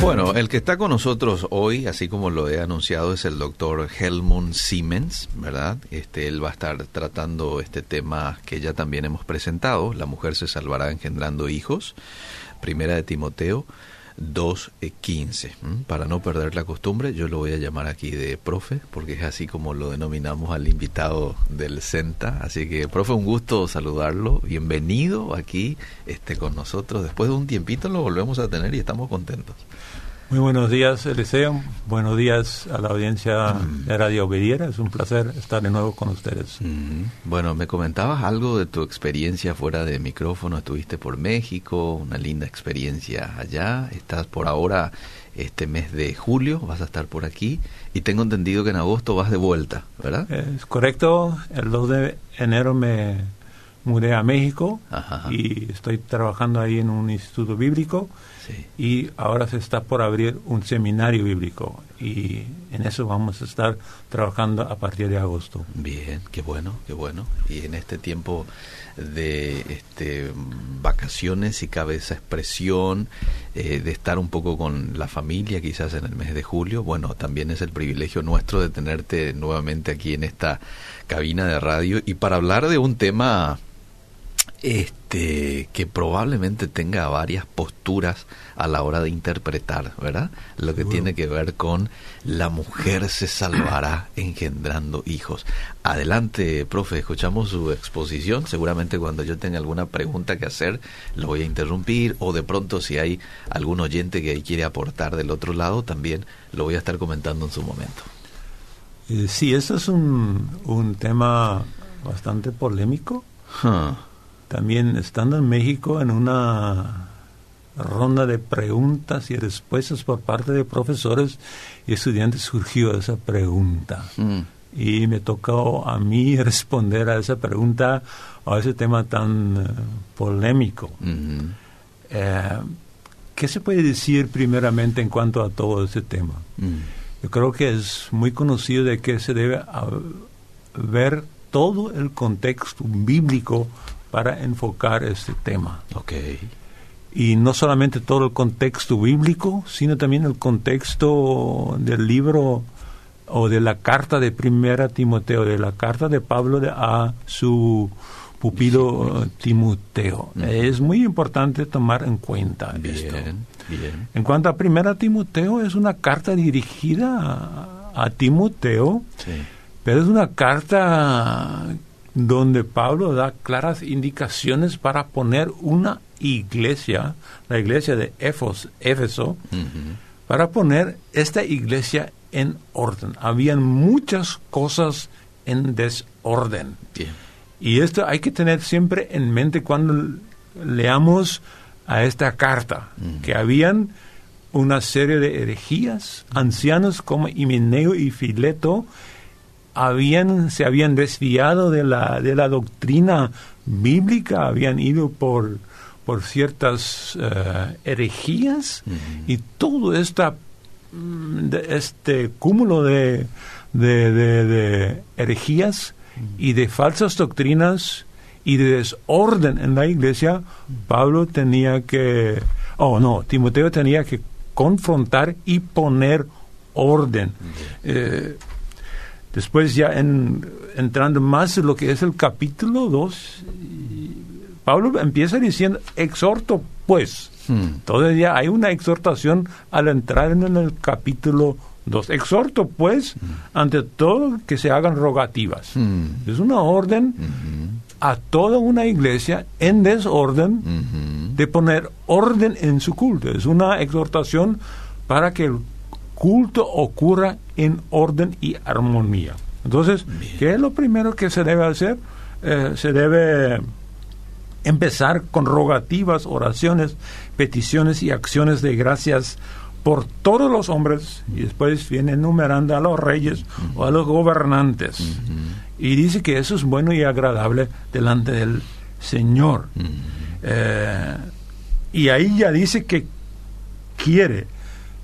Bueno, el que está con nosotros hoy, así como lo he anunciado, es el doctor Helmut Siemens, ¿verdad? Este, él va a estar tratando este tema que ya también hemos presentado, la mujer se salvará engendrando hijos, primera de Timoteo 2.15. Para no perder la costumbre, yo lo voy a llamar aquí de profe, porque es así como lo denominamos al invitado del CENTA. Así que, profe, un gusto saludarlo. Bienvenido aquí este, con nosotros. Después de un tiempito lo volvemos a tener y estamos contentos. Muy buenos días, Eliseo. Buenos días a la audiencia de Radio Obediera. Es un placer estar de nuevo con ustedes. Bueno, me comentabas algo de tu experiencia fuera de micrófono. Estuviste por México, una linda experiencia allá. Estás por ahora, este mes de julio, vas a estar por aquí. Y tengo entendido que en agosto vas de vuelta, ¿verdad? Es correcto. El 2 de enero me mudé a México y estoy trabajando ahí en un instituto bíblico y ahora se está por abrir un seminario bíblico y en eso vamos a estar trabajando a partir de agosto. Bien, qué bueno, qué bueno. Y en este tiempo de este, vacaciones, y cabe esa expresión, eh, de estar un poco con la familia, quizás en el mes de julio, bueno, también es el privilegio nuestro de tenerte nuevamente aquí en esta cabina de radio y para hablar de un tema este que probablemente tenga varias posturas a la hora de interpretar, ¿verdad? Lo que tiene que ver con la mujer se salvará engendrando hijos. Adelante, profe, escuchamos su exposición. Seguramente cuando yo tenga alguna pregunta que hacer, lo voy a interrumpir o de pronto si hay algún oyente que quiere aportar del otro lado, también lo voy a estar comentando en su momento. Eh, sí, eso es un, un tema bastante polémico también estando en México en una ronda de preguntas y respuestas por parte de profesores y estudiantes surgió esa pregunta. Mm. Y me tocó a mí responder a esa pregunta, a ese tema tan eh, polémico. Mm-hmm. Eh, ¿Qué se puede decir primeramente en cuanto a todo ese tema? Mm. Yo creo que es muy conocido de que se debe ver todo el contexto bíblico para enfocar este tema. Okay. Y no solamente todo el contexto bíblico, sino también el contexto del libro o de la carta de Primera Timoteo, de la carta de Pablo a su pupilo Timoteo. Es muy importante tomar en cuenta esto. Bien. En cuanto a Primera Timoteo, es una carta dirigida a, a Timoteo, sí. pero es una carta donde Pablo da claras indicaciones para poner una iglesia, la iglesia de Éfeso, para poner esta iglesia en orden. Habían muchas cosas en desorden. Y esto hay que tener siempre en mente cuando leamos a esta carta, que habían una serie de herejías, ancianos como Himeneo y Fileto, habían, se habían desviado de la, de la doctrina bíblica, habían ido por, por ciertas uh, herejías y todo esta, mm, este cúmulo de, de, de, de herejías y de falsas doctrinas y de desorden en la iglesia, Pablo tenía que, oh no, Timoteo tenía que confrontar y poner orden. Eh, Después ya en, entrando más en lo que es el capítulo 2, Pablo empieza diciendo, exhorto pues. Hmm. Todavía hay una exhortación al entrar en el capítulo 2. Exhorto pues, hmm. ante todo, que se hagan rogativas. Hmm. Es una orden a toda una iglesia en desorden de poner orden en su culto. Es una exhortación para que el culto ocurra en orden y armonía. Entonces, ¿qué es lo primero que se debe hacer? Eh, se debe empezar con rogativas, oraciones, peticiones y acciones de gracias por todos los hombres y después viene enumerando a los reyes o a los gobernantes y dice que eso es bueno y agradable delante del Señor. Eh, y ahí ya dice que quiere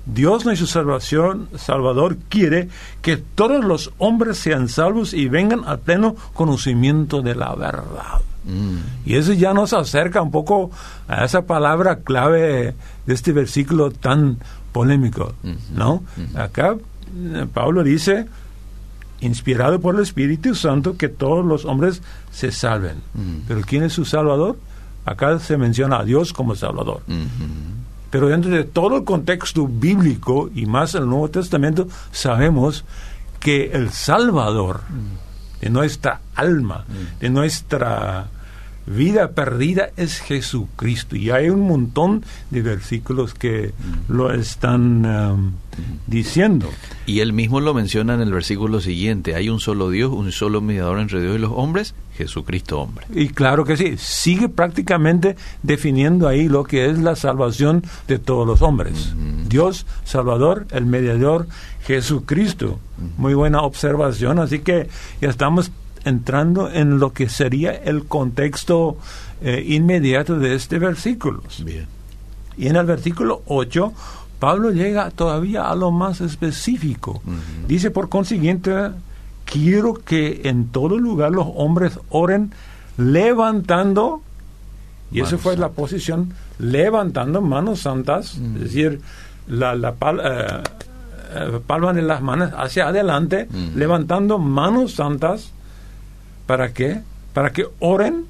Dios nuestro salvación, Salvador quiere que todos los hombres sean salvos y vengan al pleno conocimiento de la verdad. Mm. Y eso ya nos acerca un poco a esa palabra clave de este versículo tan polémico, ¿no? Acá eh, Pablo dice, inspirado por el Espíritu Santo, que todos los hombres se salven. Mm. Pero ¿quién es su Salvador? Acá se menciona a Dios como Salvador. Pero dentro de todo el contexto bíblico y más el Nuevo Testamento, sabemos que el Salvador de nuestra alma, de nuestra vida perdida es Jesucristo. Y hay un montón de versículos que lo están um, diciendo. Y él mismo lo menciona en el versículo siguiente. Hay un solo Dios, un solo mediador entre Dios y los hombres, Jesucristo hombre. Y claro que sí, sigue prácticamente definiendo ahí lo que es la salvación de todos los hombres. Dios, Salvador, el mediador, Jesucristo. Muy buena observación, así que ya estamos entrando en lo que sería el contexto eh, inmediato de este versículo. Bien. Y en el versículo 8, Pablo llega todavía a lo más específico. Dice, por consiguiente, quiero que en todo lugar los hombres oren levantando, y eso Manos fue la posición, levantando manos santas, es decir, la, la pal- eh, eh, palma de las manos hacia adelante, levantando manos santas, ¿para qué? Para que oren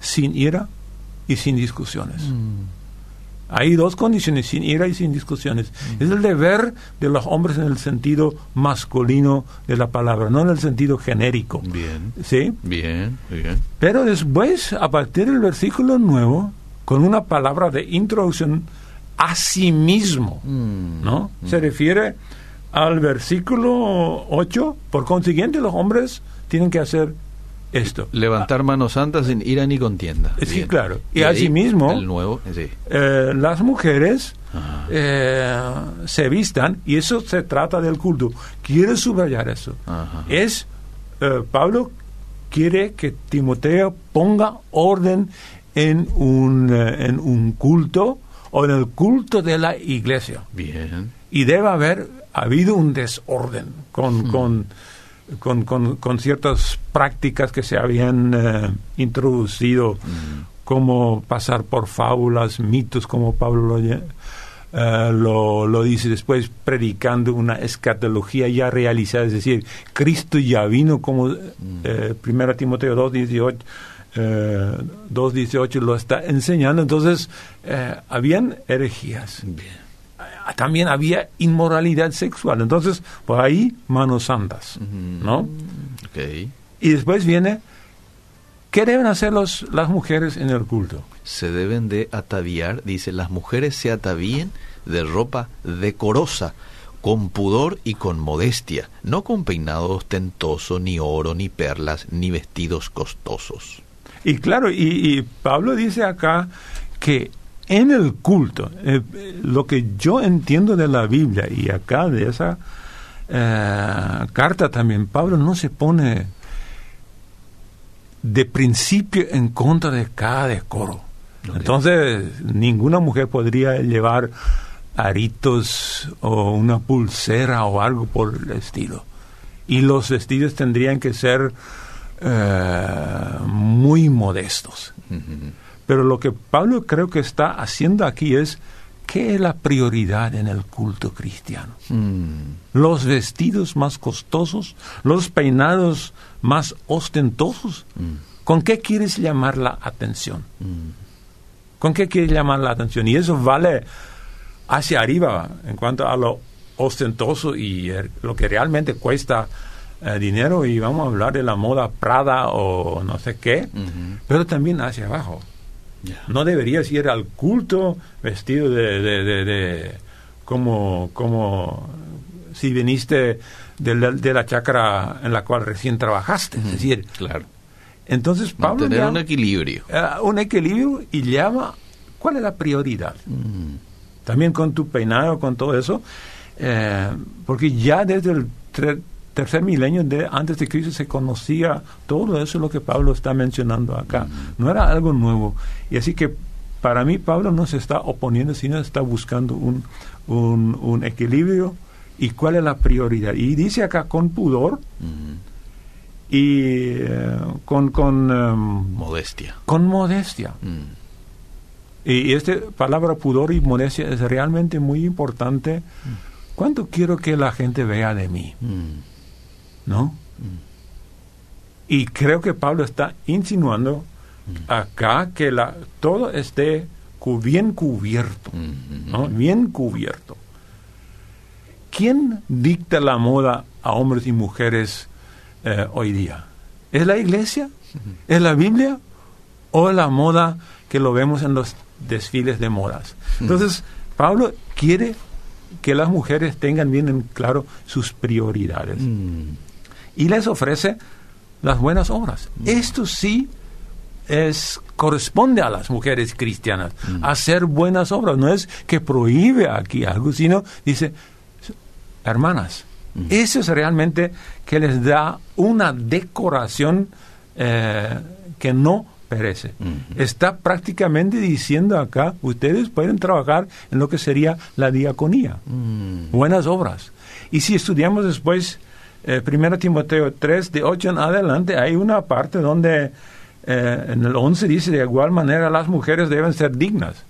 sin ira y sin discusiones. Hay dos condiciones, sin ira y sin discusiones. Es el deber de los hombres en el sentido masculino de la palabra, no en el sentido genérico. Bien. ¿Sí? Bien. Bien. Pero después, a partir del versículo nuevo, con una palabra de introducción, a sí mismo, Mm. ¿no? Se refiere al versículo 8, por consiguiente los hombres tienen que hacer esto. Levantar manos santas sin ira ni contienda. Sí, Bien. claro. Y ahí, asimismo- El nuevo, sí. Eh, las mujeres eh, se vistan, y eso se trata del culto. Quiero subrayar eso. Ajá. Es, eh, Pablo quiere que Timoteo ponga orden en un, eh, en un culto o en el culto de la iglesia. Bien. Y debe haber habido un desorden con, con, con, con- con ciertas prácticas que se habían eh, introducido, como pasar por fábulas, mitos, como Pablo lo, eh, lo, lo dice después, predicando una escatología ya realizada, es decir, Cristo ya vino, como eh, 1 Timoteo 2.18 eh, 2.18 lo está enseñando, entonces eh, habían herejías. Bien. También había inmoralidad sexual. Entonces, por ahí, manos santas. ¿no? Y después viene, ¿qué deben hacer los, las mujeres en el culto? Se deben de ataviar, dice, las mujeres se atavíen de ropa decorosa, con pudor y con modestia, no con peinado ostentoso, ni oro, ni perlas, ni vestidos costosos. Y claro, y, y Pablo dice acá que en el culto, eh, lo que yo entiendo de la Biblia y acá de esa eh, carta también, Pablo no se pone de principio en contra de cada decoro. Entonces, ninguna mujer podría llevar aritos o una pulsera o algo por el estilo. Y los vestidos tendrían que ser eh, muy modestos. Pero lo que Pablo creo que está haciendo aquí es, ¿qué es la prioridad en el culto cristiano? Mm. ¿Los vestidos más costosos? ¿Los peinados más ostentosos? Mm. ¿Con qué quieres llamar la atención? Mm. ¿Con qué quieres llamar la atención? Y eso vale hacia arriba en cuanto a lo ostentoso y lo que realmente cuesta eh, dinero. Y vamos a hablar de la moda Prada o no sé qué, pero también hacia abajo. No deberías ir al culto vestido de, de, de- de- como, como si viniste de la, de la chacra en la cual recién trabajaste. Es decir, Claro. entonces Pablo Mantener llama- un equilibrio. eh, un equilibrio y llama cuál es la prioridad. Mm. También con tu peinado, con todo eso, eh, porque ya desde el tercer milenio de antes de Cristo se conocía todo eso lo que Pablo está mencionando acá. No era algo nuevo. Y así que para mí Pablo no se está oponiendo, sino está buscando un, un, un equilibrio y cuál es la prioridad. Y dice acá con pudor Mm. y eh, con, con, em, Modestia. con modestia. Mm. Y esta palabra pudor y modestia es realmente muy importante. ¿Cuánto quiero que la gente vea de mí? ¿No? Y creo que Pablo está insinuando acá que la, todo esté bien cubierto, ¿no? Bien cubierto. ¿Quién dicta la moda a hombres y mujeres eh, hoy día? ¿Es la iglesia? ¿Es la Biblia? ¿O la moda que lo vemos en los desfiles de modas? Entonces, Pablo quiere que las mujeres tengan bien en claro sus prioridades. Y les ofrece las buenas obras. Esto sí es corresponde a las mujeres cristianas hacer buenas obras. No es que prohíbe aquí algo, sino dice, hermanas, eso es realmente que les da una decoración eh, que no perece. Está prácticamente diciendo acá, ustedes pueden trabajar en lo que sería la diaconía, buenas obras. Y si estudiamos después eh, 1 Timoteo 3, de 8 en adelante, hay una parte donde eh, en el 11 dice de igual manera las mujeres deben ser dignas.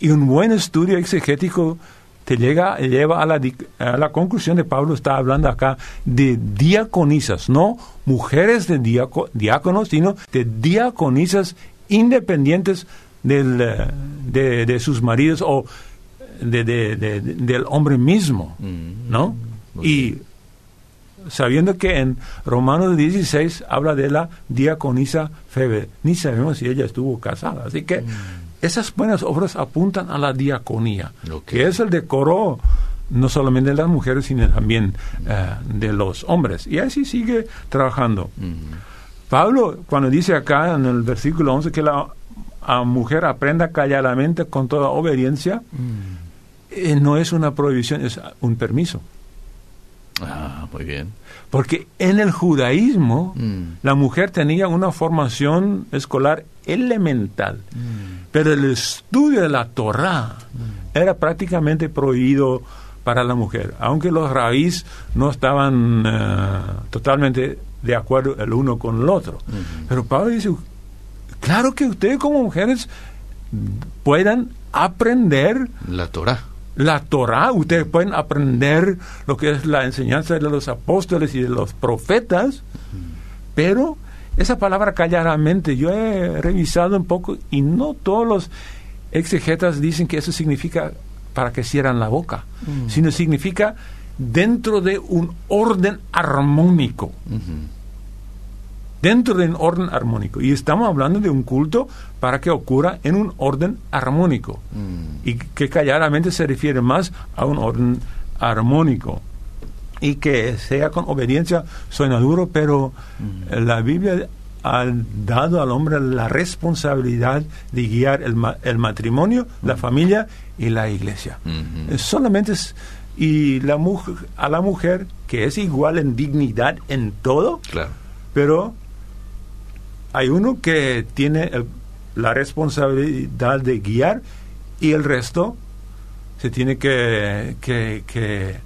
Y un buen estudio exegético te llega, lleva a la, a la conclusión de Pablo está hablando acá de diaconisas, no mujeres de diáconos, sino de diaconisas independientes del, eh, de, sus maridos o de, del hombre mismo, mm. ¿no? y sabiendo que en Romanos 16 habla de la diaconisa Febe, ni sabemos si ella estuvo casada, así que mm. Esas buenas obras apuntan a la diaconía, que es el decoro no solamente de las mujeres, sino también eh, de los hombres. Y así sigue trabajando. Pablo, cuando dice acá en el versículo 11 que la mujer aprenda calladamente con toda obediencia, eh, no es una prohibición, es un permiso. Ah, muy bien. Porque en el judaísmo mm. la mujer tenía una formación escolar elemental, mm. pero el estudio de la Torah mm. era prácticamente prohibido para la mujer, aunque los raíz no estaban eh, totalmente de acuerdo el uno con el otro. Pero Pablo dice, claro que ustedes como mujeres puedan aprender la Torah la Torah, ustedes pueden aprender lo que es la enseñanza de los apóstoles y de los profetas, pero esa palabra calladamente, yo he revisado un poco y no todos los exegetas dicen que eso significa para que cierran la boca, mm. sino significa dentro de un orden armónico dentro de un orden armónico. Y estamos hablando de un culto para que ocurra en un orden armónico. Mm. Y que calladamente se refiere más a un orden armónico. Y que sea con obediencia, suena duro, pero mm. la Biblia ha dado al hombre la responsabilidad de guiar el, el matrimonio, la mm. familia y la iglesia. Mm-hmm. Solamente es, y la mujer, a la mujer, que es igual en dignidad en todo, claro. pero hay uno que tiene la responsabilidad de guiar y el resto se tiene que, que,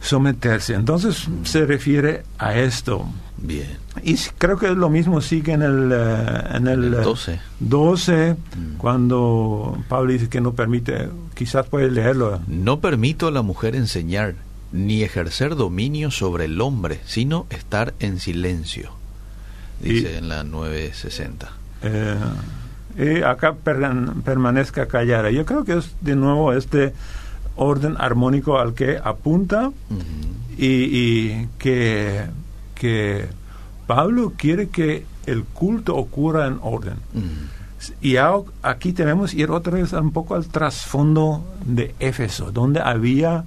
someterse. Entonces se refiere a esto. Bien. Y creo que lo mismo sigue en el, eh, en el, 12, 12 mm. cuando Pablo dice que no permite, quizás puede leerlo. No permito a la mujer enseñar ni ejercer dominio sobre el hombre, sino estar en silencio dice en la 960. Eh, y acá permanezca callada. Yo creo que es de nuevo este orden armónico al que apunta y, que, que Pablo quiere que el culto ocurra en orden. Y aquí tenemos ir otra vez un poco al trasfondo de Éfeso, donde había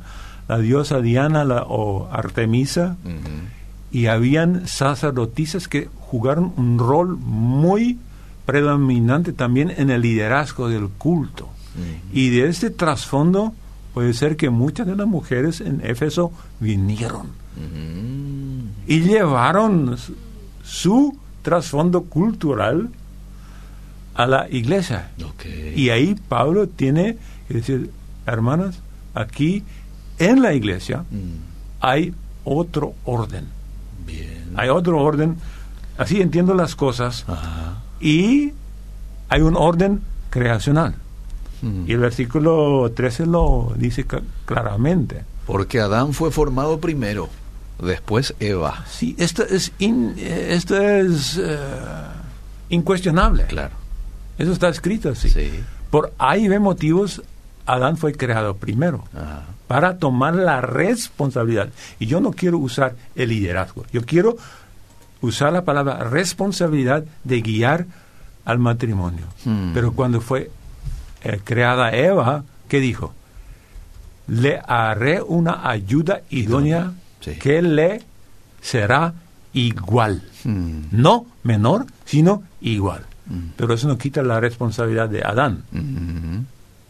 la diosa Diana la, o Artemisa, y habían sacerdotisas que jugaron un rol muy predominante también en el liderazgo del culto. Y de este trasfondo puede ser que muchas de las mujeres en Éfeso vinieron y llevaron su trasfondo cultural a la iglesia. Y ahí Pablo tiene que decir, hermanas, aquí en la iglesia mm. hay otro orden. Hay otro orden, así entiendo las cosas. Y hay un orden creacional. Mm. Y el versículo 13 lo dice claramente. Porque Adán fue formado primero, después Eva. Sí, esto es, in- esto es eh, incuestionable. Claro. Eso está escrito así. Sí. Por A y B motivos, Adán fue creado primero Ajá. para tomar la responsabilidad. Y yo no quiero usar el liderazgo. Yo quiero usar la palabra responsabilidad de guiar al matrimonio. Hmm. Pero cuando fue eh, creada Eva, ¿qué dijo? Le haré una ayuda idónea Sí. que le será igual. Mm. No menor, sino igual. Mm. Pero eso no quita la responsabilidad de Adán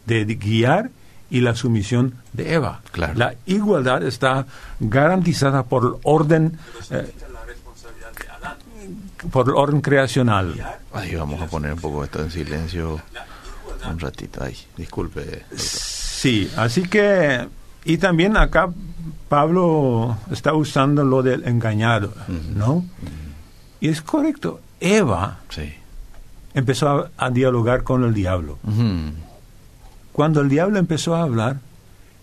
de guiar y la sumisión de Eva. Claro. La igualdad está garantizada por el orden eh, por orden creacional. Ahí vamos a poner un poco esto en silencio un ratito. Ay, disculpe. doctor. Sí, así que y también acá Pablo está usando lo del engañado, ¿no? Y es correcto. Eva Sí. empezó a, a dialogar con el diablo. Cuando el diablo empezó a hablar,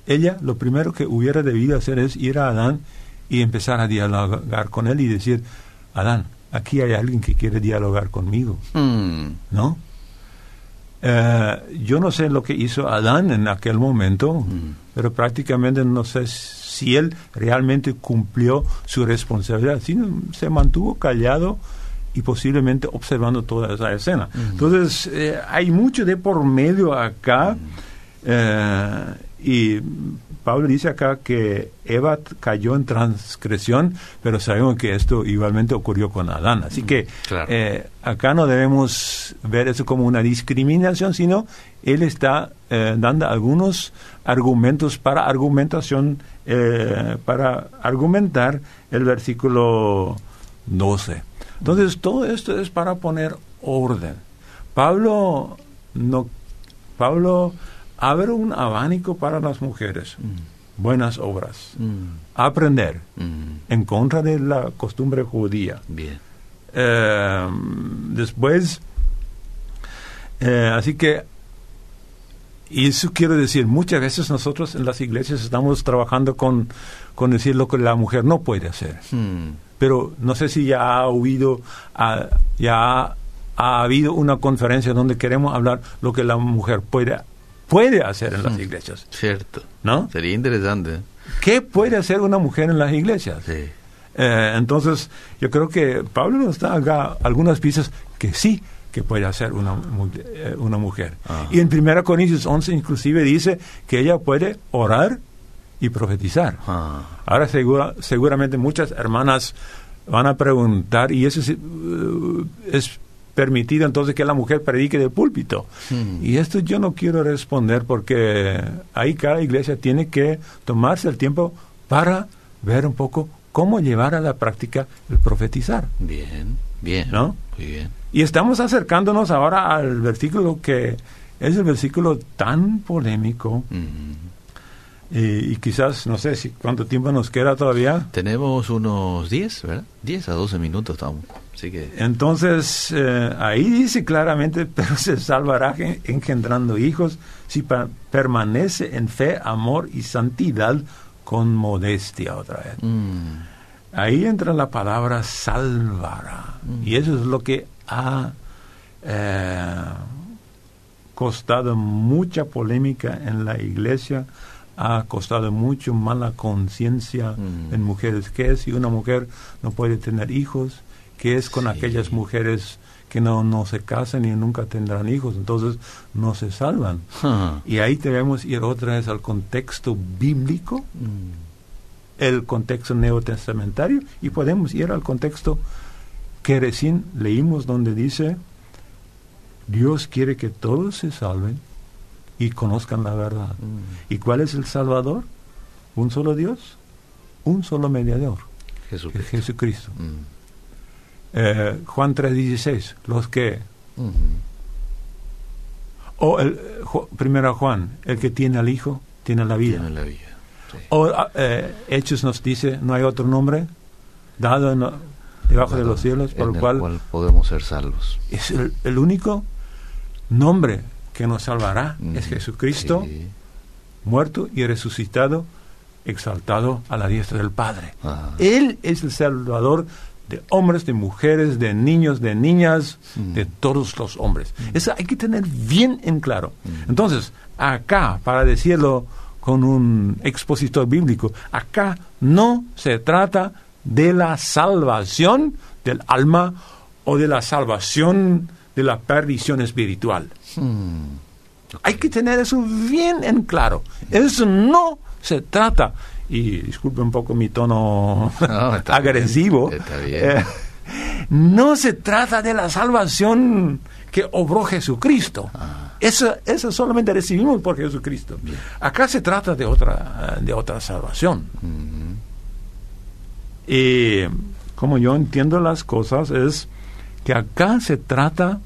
ella lo primero que hubiera debido hacer es ir a Adán y empezar a dialogar con él y decir, Adán, aquí hay alguien que quiere dialogar conmigo, Mm. ¿no? Eh, yo no sé lo que hizo Adán en aquel momento, Mm. pero prácticamente no sé si él realmente cumplió su responsabilidad, sino se mantuvo callado y posiblemente observando toda esa escena. Entonces, eh, hay mucho de por medio acá, eh, y Pablo dice acá que Eva cayó en transgresión, pero sabemos que esto igualmente ocurrió con Adán. Así que claro. eh, acá no debemos ver eso como una discriminación, sino él está eh, dando algunos argumentos para argumentación, eh, para argumentar el versículo 12. Entonces, todo esto es para poner orden. Pablo no Pablo abre un abanico para las mujeres. Buenas obras. Mm. Aprender Mm. en contra de la costumbre judía. Bien. Eh, después, eh, así que, y eso quiero decir, muchas veces nosotros en las iglesias estamos trabajando con, con decir lo que la mujer no puede hacer. Mm. Pero no sé si ya ha oído, ya ha, ha habido una conferencia donde queremos hablar lo que la mujer puede, puede hacer en las iglesias, Cierto. ¿no? Sería interesante. ¿Qué puede hacer una mujer en las iglesias? Sí. Eh, entonces, yo creo que Pablo nos da acá algunas pistas que sí que puede hacer una, eh, una mujer. Ajá. Y en 1 Corintios 11 inclusive dice que ella puede orar y profetizar. Ah. Ahora segura- seguramente muchas hermanas van a preguntar, ¿y eso es, eh, es permitido entonces que la mujer predique del púlpito? Hmm. Y esto yo no quiero responder porque ahí cada iglesia tiene que tomarse el tiempo para ver un poco cómo llevar a la práctica el profetizar. Bien, bien. ¿No? Muy bien. Y estamos acercándonos ahora al versículo que es el versículo tan polémico Mm. y, y quizás, no sé si cuánto tiempo nos queda todavía. Tenemos unos 10, ¿verdad? 10 a 12 minutos estamos. Así que... Entonces, eh, ahí dice claramente, pero se salvará gen- engendrando hijos si permanece en fe, amor y santidad con modestia otra vez. Mm. Ahí entra la palabra salvará. Y eso es lo que ha eh, costado mucha polémica en la iglesia, ha costado mucho mala conciencia Mm. en mujeres. ¿Qué es si una mujer no puede tener hijos? ¿Qué es con Sí. aquellas mujeres que no, no se casan y nunca tendrán hijos? Entonces no se salvan. Ah. Y ahí debemos ir otra vez al contexto bíblico Mm. el contexto neotestamentario y podemos ir al contexto que recién leímos donde dice Dios quiere que todos se salven y conozcan la verdad. Mm. ¿Y cuál es el Salvador? Un solo Dios, un solo mediador, Jesucristo. Jesucristo. Mm. Eh, Juan 3:16, los que o el primero Juan, el que tiene al Hijo tiene la vida. Tiene la vida. Sí. O ah, eh, Hechos nos dice, no hay otro nombre dado en debajo de los cielos por el cual podemos ser salvos. es el, el único nombre que nos salvará es Jesucristo, Sí. muerto y resucitado, exaltado a la diestra del Padre. Él es el Salvador de hombres, de mujeres, de niños, de niñas, de todos los hombres. Eso hay que tener bien en claro. Entonces, acá, para decirlo con un expositor bíblico, acá no se trata de la salvación del alma o de la salvación de la perdición espiritual. Hay que tener eso bien en claro. Eso no se trata, y disculpe un poco mi tono No, está agresivo, bien, está bien. eh, no se trata de la salvación que obró Jesucristo. Ah. Eso, eso solamente recibimos por Jesucristo. Acá se trata de otra, de otra salvación. Y como yo entiendo las cosas es que acá se trata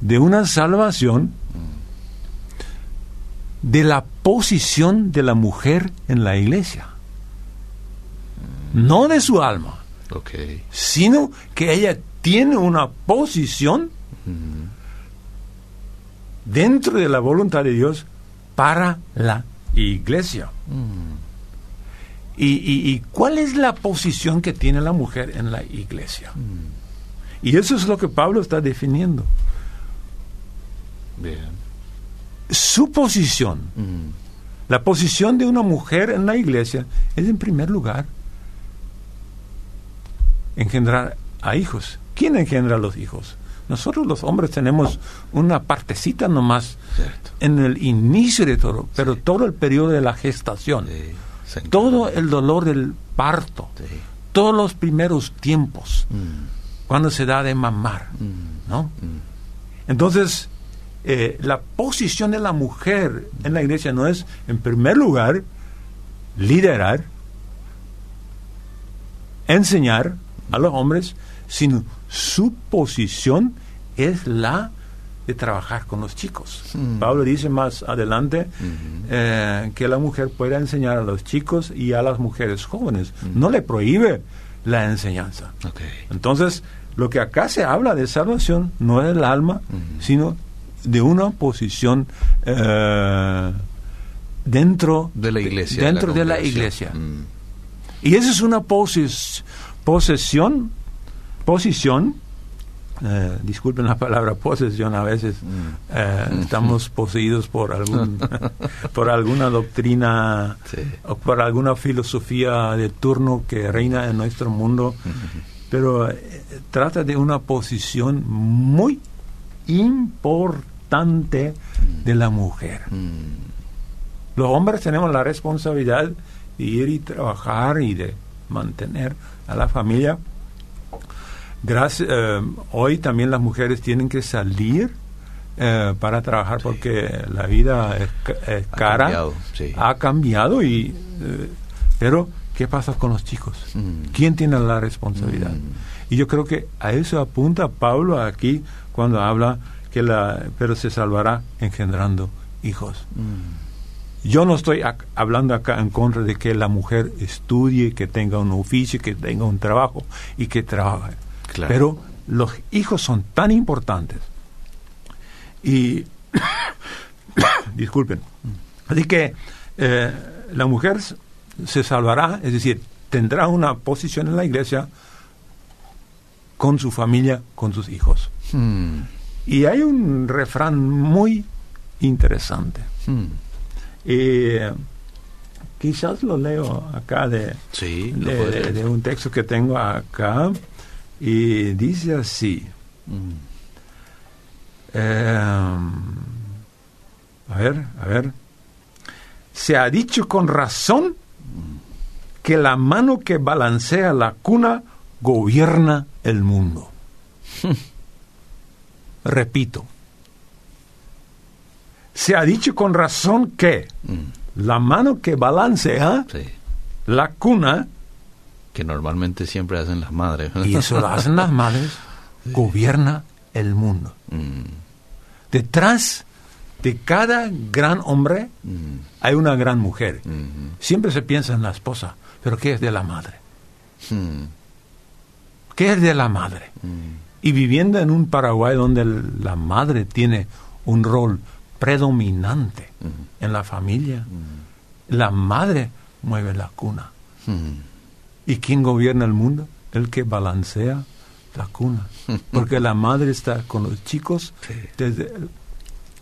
de una salvación de la posición de la mujer en la iglesia. No de su alma, sino que ella tiene una posición dentro de la voluntad de Dios para la iglesia. ¿Y, y, y cuál es la posición que tiene la mujer en la iglesia? Y eso es lo que Pablo está definiendo. Bien. Su posición, Mm. la posición de una mujer en la iglesia, es en primer lugar engendrar a hijos. ¿Quién engendra a los hijos? Nosotros los hombres tenemos una partecita nomás Cierto. en el inicio de todo, pero todo el periodo de la gestación, Sí. Todo el dolor del parto, Sí. todos los primeros tiempos, Mm. cuando se da de mamar, Mm. ¿no? Entonces, eh, la posición de la mujer en la iglesia no es, en primer lugar, liderar, enseñar a los hombres, sino su posición es la de trabajar con los chicos. Mm. Pablo dice más adelante eh, que la mujer puede enseñar a los chicos y a las mujeres jóvenes. No le prohíbe la enseñanza. Entonces, lo que acá se habla de salvación no es del alma, sino de una posición eh, dentro De la iglesia. dentro de la iglesia. Mm. Y esa es una posesión, posición, eh, disculpen la palabra posesión, a veces eh, estamos poseídos por algún por alguna doctrina Sí. o por alguna filosofía de turno que reina en nuestro mundo, pero trata de una posición muy importante de la mujer. Mm. Los hombres tenemos la responsabilidad de ir y trabajar y de mantener a la familia. Gracias, eh, hoy también las mujeres tienen que salir eh, para trabajar porque la vida es, Ha cara, cambiado, sí. ha cambiado y eh, pero ¿qué pasa con los chicos? Mm. ¿Quién tiene la responsabilidad? Mm. Y yo creo que a eso apunta Pablo aquí cuando habla que la pero se salvará engendrando hijos. Mm. Yo no estoy ac- hablando acá en contra de que la mujer estudie, que tenga un oficio, que tenga un trabajo y que trabaje. Claro. Pero los hijos son tan importantes. Y, disculpen, así que eh, la mujer se salvará, es decir, tendrá una posición en la iglesia con su familia, con sus hijos. Mm. Y hay un refrán muy interesante. Mm. Eh, quizás lo leo acá de, Sí, de, un texto que tengo acá y dice así. Mm. eh, a ver, a ver. Se ha dicho con razón que la mano que balancea la cuna gobierna el mundo. Repito. Se ha dicho con razón que Mm. la mano que balancea Sí. la cuna, Que normalmente siempre hacen las madres. y eso lo hacen las madres, gobierna el mundo. Mm. Detrás de cada gran hombre Mm. hay una gran mujer. Mm. Siempre se piensa en la esposa, pero ¿qué es de la madre? Mm. ¿Qué es de la madre? Y viviendo en un Paraguay donde el- la madre tiene un rol predominante en la familia. La madre mueve la cuna. ¿Y quién gobierna el mundo? El que balancea la cuna. Porque la madre está con los chicos desde,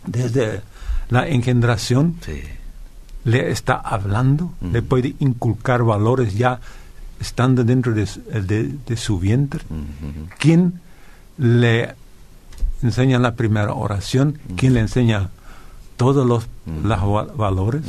desde la engendración. Le está hablando, le puede inculcar valores ya estando dentro de, de, su vientre. ¿Quién le enseña la primera oración? ¿Quién le enseña todos los, valores?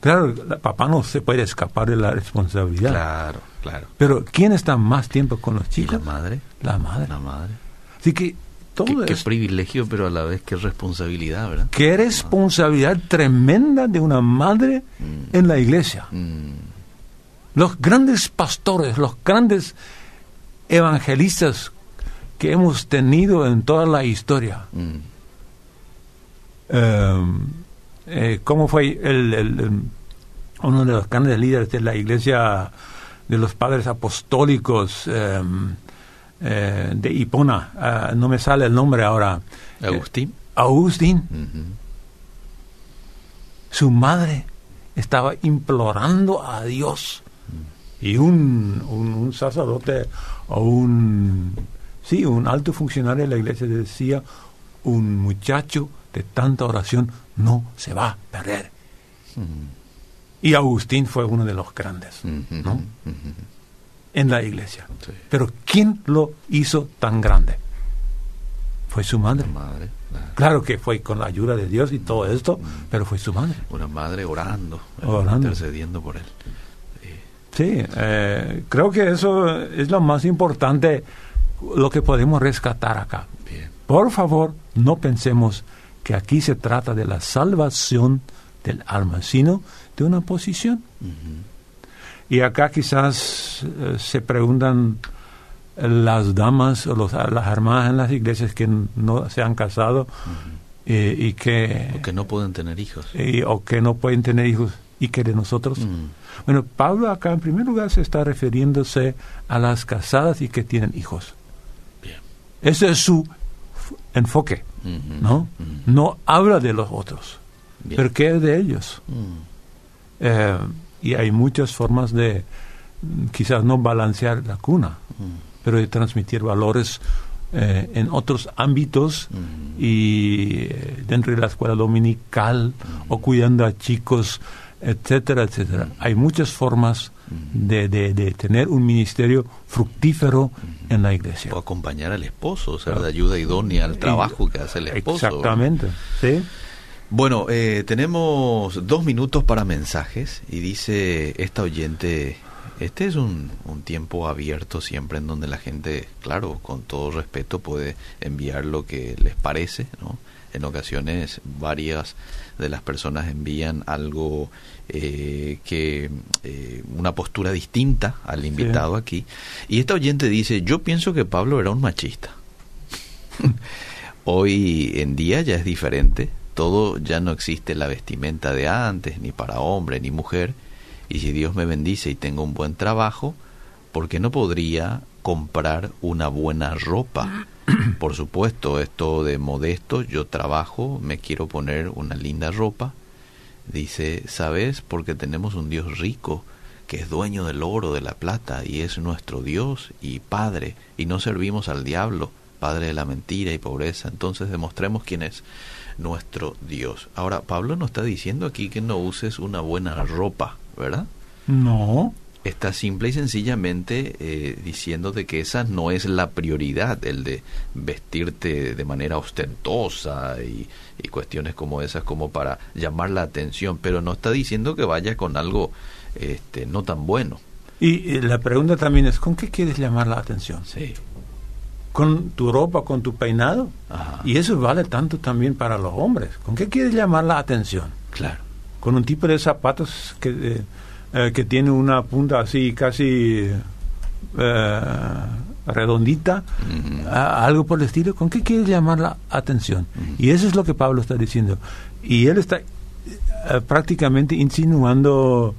Claro, el papá no se puede escapar de la responsabilidad. Claro, claro. Pero ¿quién está más tiempo con los chicos? la madre? La madre. La madre. Así que todo qué, qué privilegio, pero a la vez qué responsabilidad, ¿verdad? Qué responsabilidad tremenda de una madre mm. en la iglesia. Mm. Los grandes pastores, los grandes evangelistas que hemos tenido en toda la historia. Mm. Em, eh, ¿cómo fue el, uno de los grandes líderes de la iglesia de los padres apostólicos em, eh, de Hipona? Ah, no me sale el nombre ahora. Agustín. Agustín. Su madre estaba implorando a Dios. Mm. Y un, un, sacerdote o un, sí, un alto funcionario de la iglesia decía, un muchacho de tanta oración no se va a perder. Y Agustín fue uno de los grandes, ¿no? En la iglesia. Pero ¿quién lo hizo tan grande? Fue su madre. madre claro. que fue con la ayuda de Dios y todo esto, pero fue su madre. Una madre orando, orando. intercediendo por él. Sí, eh, creo que eso es lo más importante, lo que podemos rescatar acá. Por favor, no pensemos que aquí se trata de la salvación del alma, sino de una posición. Y acá quizás eh, se preguntan las damas o los, las hermanas en las iglesias que no se han casado eh, y que... O que no pueden tener hijos. o que no pueden tener hijos y que de nosotros. Bueno, Pablo acá en primer lugar se está refiriéndose a las casadas y que tienen hijos. Bien. Ese es su enfoque. ¿no? No habla de los otros, pero ¿qué es de ellos? Mm. Eh, y hay muchas formas de, quizás no balancear la cuna, mm. pero de transmitir valores eh, en otros ámbitos mm. y eh, dentro de la escuela dominical o cuidando a chicos, etcétera, etcétera. Hay muchas formas de, de, tener un ministerio fructífero en la iglesia. O acompañar al esposo, o sea, de ayuda idónea al trabajo que hace el esposo. Exactamente, sí. Bueno, eh, tenemos dos minutos para mensajes y dice esta oyente, este es un, un, tiempo abierto siempre en donde la gente, claro, con todo respeto puede enviar lo que les parece, ¿no? En ocasiones varias de las personas envían algo eh, que eh, una postura distinta al invitado aquí. Y esta oyente dice, yo pienso que Pablo era un machista. Hoy en día ya es diferente, todo ya no existe la vestimenta de antes, ni para hombre ni mujer, y si Dios me bendice y tengo un buen trabajo, ¿por qué no podría comprar una buena ropa? Por supuesto, esto de modesto, yo trabajo, me quiero poner una linda ropa, Dice, ¿sabes? Porque tenemos un Dios rico, que es dueño del oro, de la plata, y es nuestro Dios y Padre, y no servimos al diablo, Padre de la mentira y pobreza. Entonces demostremos quién es nuestro Dios. Ahora, Pablo no está diciendo aquí que no uses una buena ropa, ¿verdad? No está simple y sencillamente eh, diciéndote que esa no es la prioridad, el de vestirte de manera ostentosa y, cuestiones como esas como para llamar la atención, pero no está diciendo que vaya con algo este, no tan bueno. Y, la pregunta también es, ¿con qué quieres llamar la atención? Sí. ¿Con tu ropa, con tu peinado? Y eso vale tanto también para los hombres. ¿Con qué quieres llamar la atención? Claro. Con un tipo de zapatos que... Eh, eh, que tiene una punta así casi eh, redondita, algo por el estilo, ¿con qué quiere llamar la atención? Y eso es lo que Pablo está diciendo. Y él está eh, prácticamente insinuando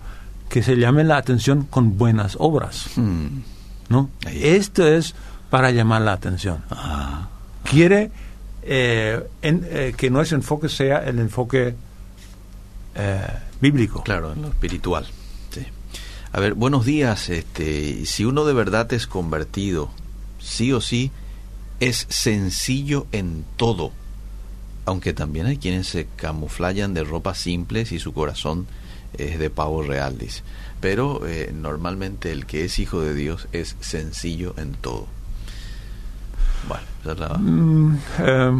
que se llame la atención con buenas obras. ¿no? Esto es para llamar la atención. Ah. Quiere eh, en, eh, que nuestro enfoque sea el enfoque eh, bíblico. Claro, en lo espiritual. Sí. A ver, buenos días. Este, si uno de verdad es convertido, sí o sí, es sencillo en todo. Aunque también hay quienes se camuflayan de ropas simples y su corazón es de pavo real. Pero eh, normalmente el que es hijo de Dios es sencillo en todo. Bueno, la- Mm, eh,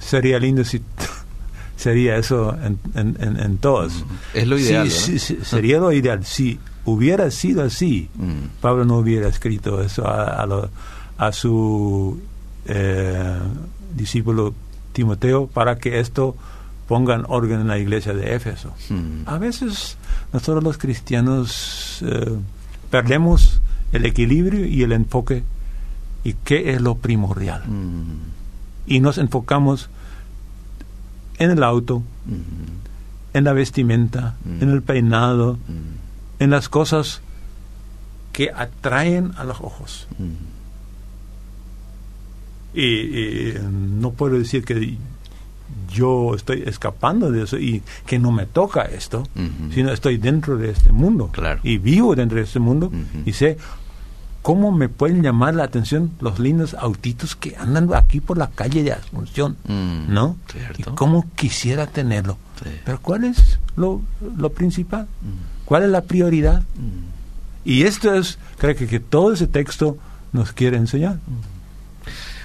sería lindo si sería eso en, en, en, en todos. Es lo ideal, sí, ¿no? sí, sería lo ideal. Si hubiera sido así, Mm. Pablo no hubiera escrito eso a, a, lo- a su eh, discípulo Timoteo para que esto ponga en orden en la iglesia de Éfeso. Mm. A veces nosotros los cristianos eh, perdemos el equilibrio y el enfoque y qué es lo primordial. Mm. Y nos enfocamos en el auto, en la vestimenta, en el peinado, en las cosas que atraen a los ojos. Y, y no puedo decir que yo estoy escapando de eso y que no me toca esto, sino estoy dentro de este mundo Claro. y vivo dentro de este mundo y sé cómo me pueden llamar la atención los lindos autitos que andan aquí por la calle de Asunción, Mm. ¿no? Cierto. Y cómo quisiera tenerlo. Sí. Pero ¿cuál es lo, lo principal? Mm. ¿Cuál es la prioridad? Mm. Y esto es, creo que, que todo ese texto nos quiere enseñar.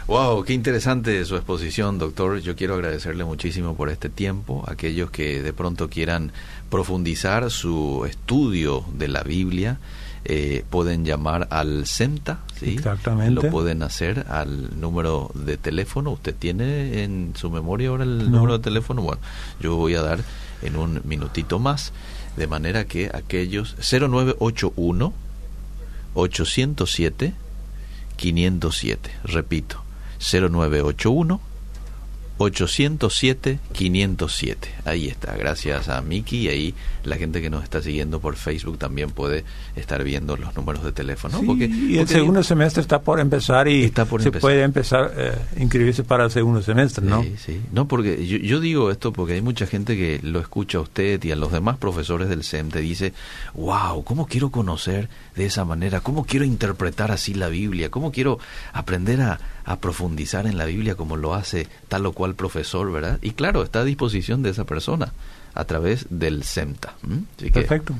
Wow, qué interesante su exposición, doctor. Yo quiero agradecerle muchísimo por este tiempo. Aquellos que de pronto quieran profundizar su estudio de la Biblia, eh, pueden llamar al CEMTA, ¿sí? Exactamente. Lo pueden hacer al número de teléfono. ¿Usted tiene en su memoria ahora el No. número de teléfono? Bueno, yo voy a dar en un minutito más, de manera que aquellos 0981 807 507. Repito, 0981 807 507. Ahí está, gracias a Miki y ahí la gente que nos está siguiendo por Facebook también puede estar viendo los números de teléfono. Sí, Porque- y el porque- segundo semestre está por empezar y Está por se empezar. puede empezar eh, inscribirse para el segundo semestre, ¿no? Sí, sí. No, porque yo, yo digo esto porque hay mucha gente que lo escucha a usted y a los demás profesores del SEM te dice, wow, ¿cómo quiero conocer de esa manera? ¿Cómo quiero interpretar así la Biblia? ¿Cómo quiero aprender a, a profundizar en la Biblia como lo hace tal o cual profesor, verdad? Y claro, está a disposición de esa persona a través del SEMTA. que, Perfecto.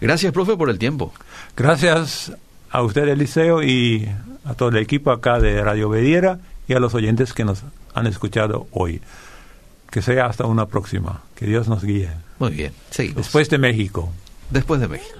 gracias, profe, por el tiempo. Gracias a usted, Eliseo, y a todo el equipo acá de Radio Bediera y a los oyentes que nos han escuchado hoy. Que sea hasta una próxima. Que Dios nos guíe. Muy bien, seguimos. Después de México. Después de México.